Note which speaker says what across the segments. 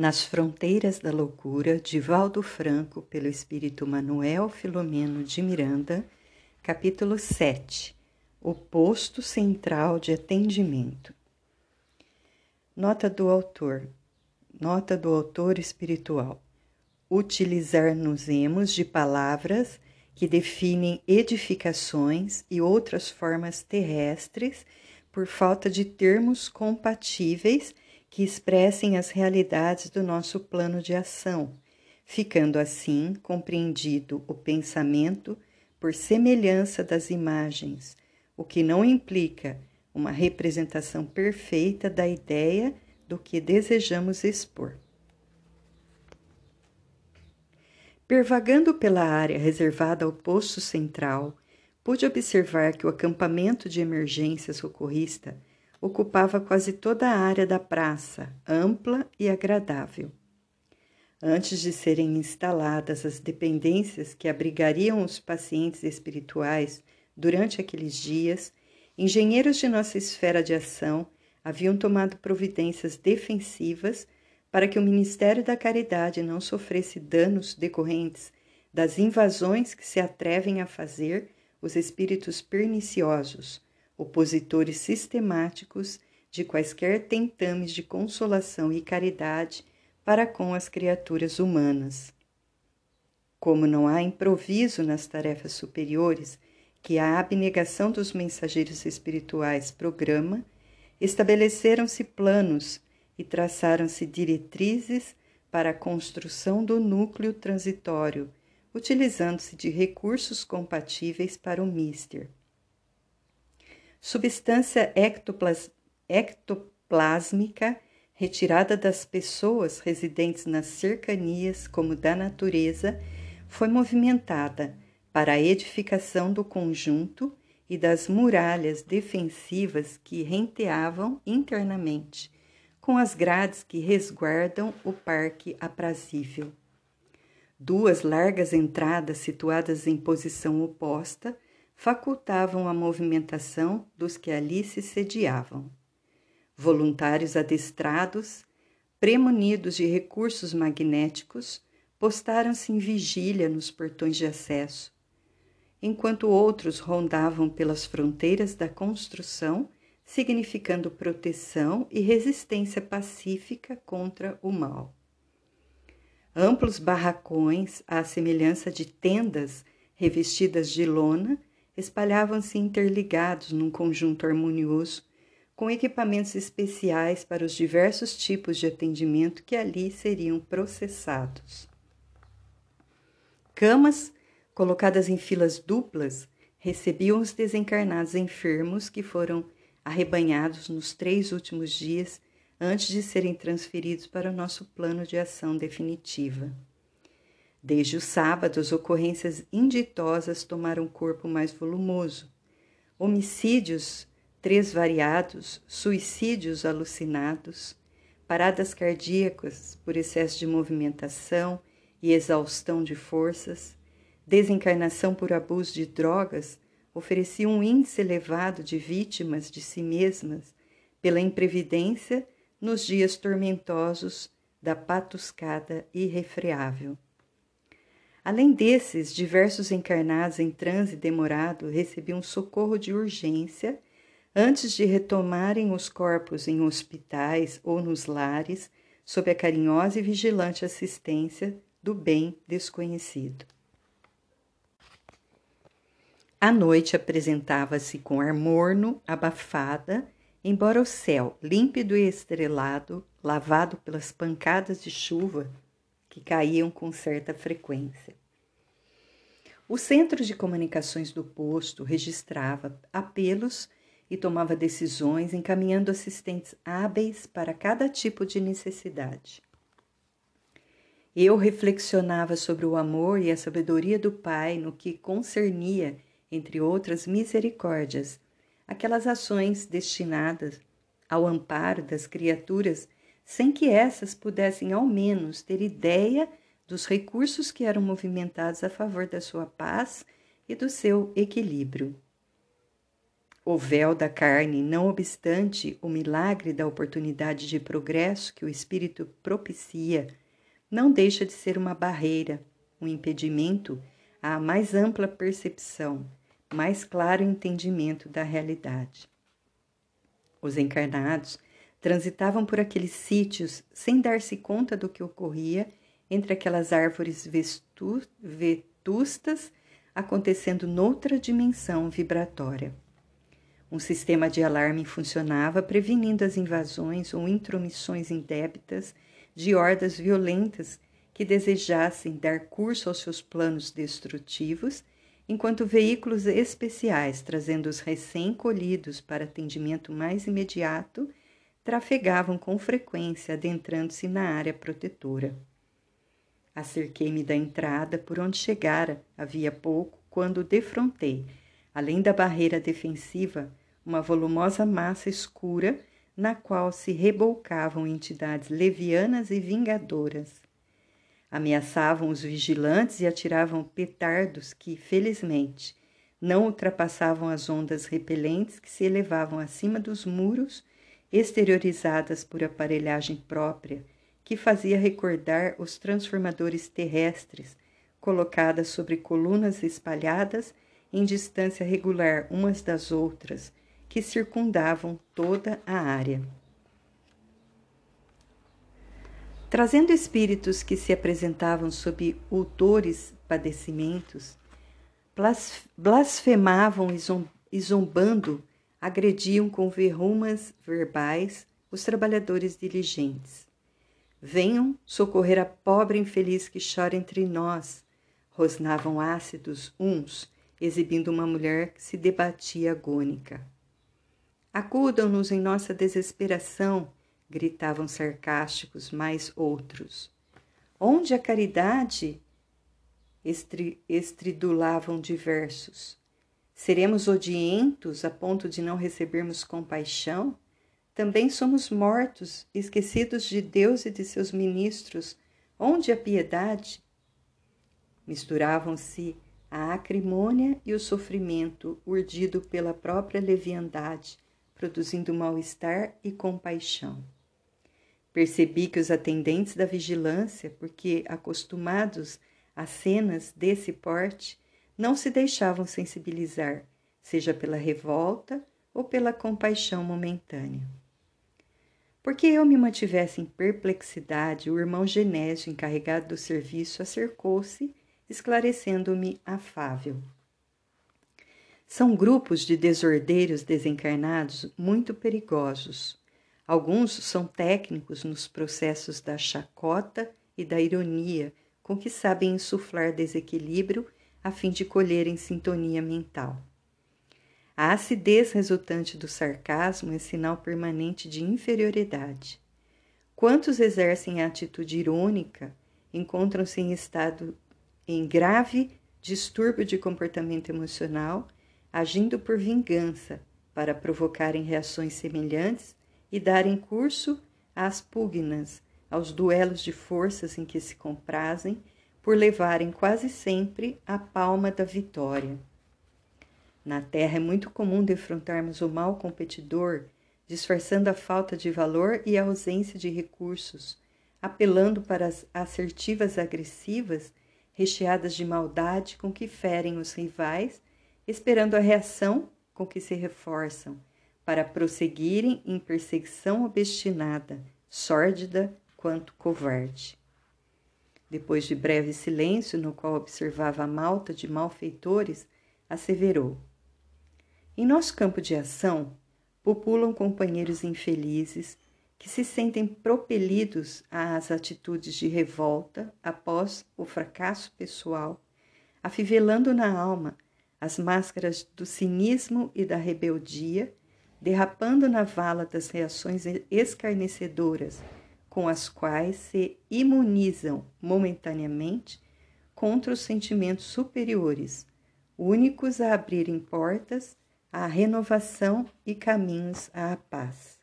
Speaker 1: Nas Fronteiras da Loucura, de Valdo Franco, pelo espírito Manuel Filomeno de Miranda, capítulo 7 O posto central de atendimento. Nota do autor. Nota do autor espiritual. Utilizar-nos-emos de palavras que definem edificações e outras formas terrestres por falta de termos compatíveis que expressem as realidades do nosso plano de ação, ficando assim compreendido o pensamento por semelhança das imagens, o que não implica uma representação perfeita da ideia do que desejamos expor. Pervagando pela área reservada ao posto central, pude observar que o acampamento de emergência socorrista ocupava quase toda a área da praça, ampla e agradável. Antes de serem instaladas as dependências que abrigariam os pacientes espirituais durante aqueles dias, engenheiros de nossa esfera de ação haviam tomado providências defensivas para que o Ministério da Caridade não sofresse danos decorrentes das invasões que se atrevem a fazer os espíritos perniciosos opositores sistemáticos de quaisquer tentames de consolação e caridade para com as criaturas humanas. Como não há improviso nas tarefas superiores que a abnegação dos mensageiros espirituais programa, estabeleceram-se planos e traçaram-se diretrizes para a construção do núcleo transitório, utilizando-se de recursos compatíveis para o mister substância ectoplas, ectoplásmica retirada das pessoas residentes nas cercanias como da natureza, foi movimentada para a edificação do conjunto e das muralhas defensivas que renteavam internamente, com as grades que resguardam o parque aprazível. Duas largas entradas situadas em posição oposta facultavam a movimentação dos que ali se sediavam. Voluntários adestrados, premunidos de recursos magnéticos, postaram-se em vigília nos portões de acesso, enquanto outros rondavam pelas fronteiras da construção, significando proteção e resistência pacífica contra o mal. Amplos barracões, à semelhança de tendas revestidas de lona, espalhavam-se interligados num conjunto harmonioso, com equipamentos especiais para os diversos tipos de atendimento que ali seriam processados. Camas, colocadas em filas duplas, recebiam os desencarnados enfermos que foram arrebanhados nos três últimos dias antes de serem transferidos para o nosso plano de ação definitiva. Desde o sábado, as ocorrências inditosas tomaram corpo mais volumoso. Homicídios, três variados, suicídios alucinados, paradas cardíacas por excesso de movimentação e exaustão de forças, desencarnação por abuso de drogas ofereciam um índice elevado de vítimas de si mesmas pela imprevidência nos dias tormentosos da patuscada irrefreável. Além desses, diversos encarnados em transe demorado recebiam socorro de urgência antes de retomarem os corpos em hospitais ou nos lares, sob a carinhosa e vigilante assistência do bem desconhecido. A noite apresentava-se com ar morno, abafada, embora o céu, límpido e estrelado, lavado pelas pancadas de chuva que caíam com certa frequência. O centro de comunicações do posto registrava apelos e tomava decisões, encaminhando assistentes hábeis para cada tipo de necessidade. Eu reflexionava sobre o amor e a sabedoria do Pai no que concernia, entre outras misericórdias, aquelas ações destinadas ao amparo das criaturas sem que essas pudessem ao menos ter ideia dos recursos que eram movimentados a favor da sua paz e do seu equilíbrio. O véu da carne, não obstante o milagre da oportunidade de progresso que o espírito propicia, não deixa de ser uma barreira, um impedimento à mais ampla percepção, mais claro entendimento da realidade. Os encarnados transitavam por aqueles sítios sem dar-se conta do que ocorria entre aquelas árvores vetustas acontecendo noutra dimensão vibratória. Um sistema de alarme funcionava, prevenindo as invasões ou intromissões indébitas de hordas violentas que desejassem dar curso aos seus planos destrutivos, enquanto veículos especiais, trazendo os recém-colhidos para atendimento mais imediato, trafegavam com frequência, adentrando-se na área protetora. Acerquei-me da entrada por onde chegara havia pouco, quando defrontei, além da barreira defensiva, uma volumosa massa escura na qual se rebolcavam entidades levianas e vingadoras. Ameaçavam os vigilantes e atiravam petardos que, felizmente, não ultrapassavam as ondas repelentes que se elevavam acima dos muros, exteriorizadas por aparelhagem própria que fazia recordar os transformadores terrestres, colocadas sobre colunas espalhadas em distância regular umas das outras, que circundavam toda a área. Trazendo espíritos que se apresentavam sob outores padecimentos, blasfemavam e zombando, agrediam com verrumas verbais os trabalhadores diligentes. Venham socorrer a pobre infeliz que chora entre nós. Rosnavam ácidos uns, exibindo uma mulher que se debatia agônica. Acudam-nos em nossa desesperação, gritavam sarcásticos mais outros. Onde a caridade? Estri estridulavam diversos. Seremos odientos a ponto de não recebermos compaixão? Também somos mortos, esquecidos de Deus e de seus ministros. Onde a piedade? Misturavam-se a acrimônia e o sofrimento, urdido pela própria leviandade, produzindo mal-estar e compaixão. Percebi que os atendentes da vigilância, porque acostumados a cenas desse porte, não se deixavam sensibilizar, seja pela revolta ou pela compaixão momentânea. Porque eu me mantivesse em perplexidade, o irmão Genésio, encarregado do serviço, acercou-se, esclarecendo-me afável. São grupos de desordeiros desencarnados muito perigosos. Alguns são técnicos nos processos da chacota e da ironia, com que sabem insuflar desequilíbrio a fim de colherem sintonia mental. A acidez resultante do sarcasmo é sinal permanente de inferioridade. Quantos exercem a atitude irônica encontram-se em estado em grave distúrbio de comportamento emocional, agindo por vingança para provocarem reações semelhantes e darem curso às pugnas, aos duelos de forças em que se comprazem por levarem quase sempre a palma da vitória. Na Terra é muito comum defrontarmos o mal competidor, disfarçando a falta de valor e a ausência de recursos, apelando para as assertivas agressivas, recheadas de maldade com que ferem os rivais, esperando a reação com que se reforçam, para prosseguirem em perseguição obstinada, sórdida quanto covarde. Depois de breve silêncio, no qual observava a malta de malfeitores, asseverou: em nosso campo de ação, populam companheiros infelizes que se sentem propelidos às atitudes de revolta após o fracasso pessoal, afivelando na alma as máscaras do cinismo e da rebeldia, derrapando na vala das reações escarnecedoras com as quais se imunizam momentaneamente contra os sentimentos superiores, únicos a abrirem portas à renovação e caminhos à paz.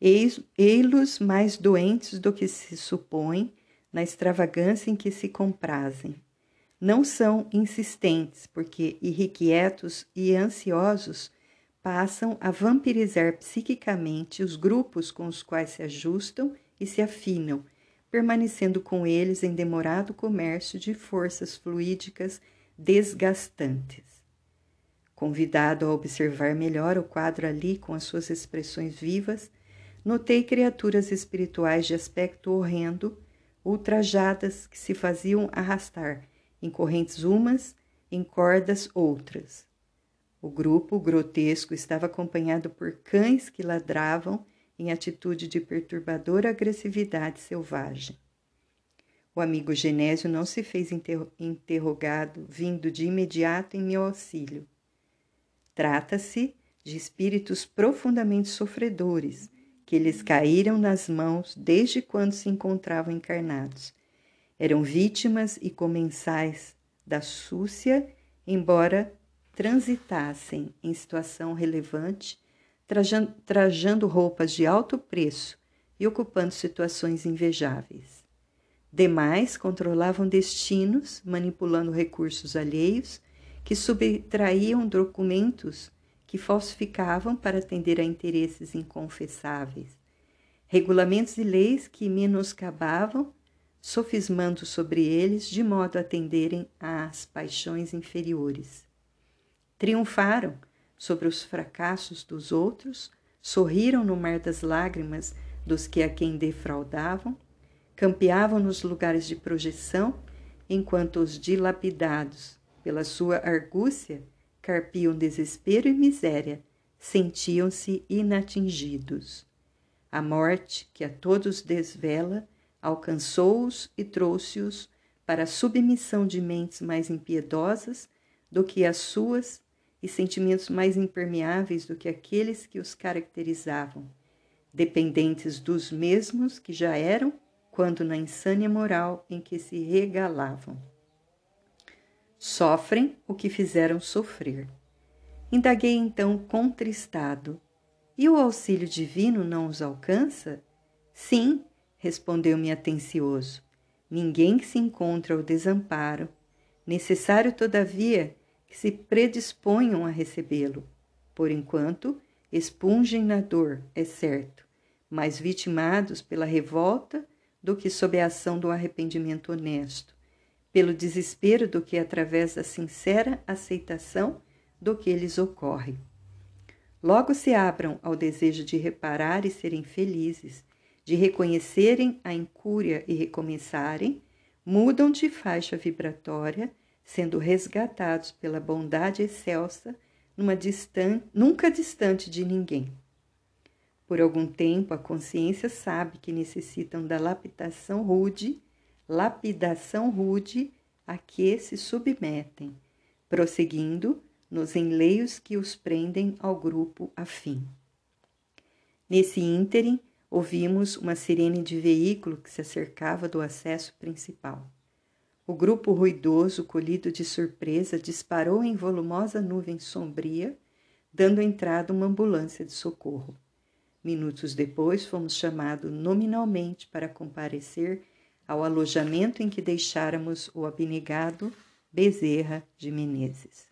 Speaker 1: Ei-los mais doentes do que se supõe na extravagância em que se comprazem. Não são insistentes, porque irrequietos e ansiosos passam a vampirizar psiquicamente os grupos com os quais se ajustam e se afinam, permanecendo com eles em demorado comércio de forças fluídicas desgastantes. Convidado a observar melhor o quadro ali com as suas expressões vivas, notei criaturas espirituais de aspecto horrendo, ultrajadas que se faziam arrastar em correntes umas, em cordas outras. O grupo grotesco estava acompanhado por cães que ladravam em atitude de perturbadora agressividade selvagem. O amigo Genésio não se fez interrogado, vindo de imediato em meu auxílio. Trata-se de espíritos profundamente sofredores, que lhes caíram nas mãos desde quando se encontravam encarnados. Eram vítimas e comensais da súcia, embora transitassem em situação relevante, trajando, trajando roupas de alto preço e ocupando situações invejáveis. Demais controlavam destinos, manipulando recursos alheios que subtraíam documentos que falsificavam para atender a interesses inconfessáveis, regulamentos e leis que menoscabavam, sofismando sobre eles de modo a atenderem às paixões inferiores. Triunfaram sobre os fracassos dos outros, sorriram no mar das lágrimas dos que a quem defraudavam, campeavam nos lugares de projeção, enquanto os dilapidados pela sua argúcia, carpiam desespero e miséria, sentiam-se inatingidos. A morte, que a todos desvela, alcançou-os e trouxe-os para a submissão de mentes mais impiedosas do que as suas e sentimentos mais impermeáveis do que aqueles que os caracterizavam, dependentes dos mesmos que já eram quando na insânia moral em que se regalavam sofrem o que fizeram sofrer. Indaguei então contristado: E o auxílio divino não os alcança? Sim, respondeu-me atencioso. Ninguém se encontra ao desamparo. Necessário, todavia, que se predisponham a recebê-lo. Por enquanto, expungem na dor, é certo, mais vitimados pela revolta do que sob a ação do arrependimento honesto pelo desespero do que através da sincera aceitação do que lhes ocorre. Logo se abram ao desejo de reparar e serem felizes, de reconhecerem a incúria e recomeçarem, mudam de faixa vibratória, sendo resgatados pela bondade excelsa, distan nunca distante de ninguém. Por algum tempo, a consciência sabe que necessitam da lapidação rude lapidação rude a que se submetem, prosseguindo nos enleios que os prendem ao grupo afim. Nesse ínterim, ouvimos uma sirene de veículo que se acercava do acesso principal. O grupo ruidoso, colhido de surpresa, disparou em volumosa nuvem sombria, dando entrada uma ambulância de socorro. Minutos depois, fomos chamados nominalmente para comparecer ao alojamento em que deixáramos o abnegado Bezerra de Menezes.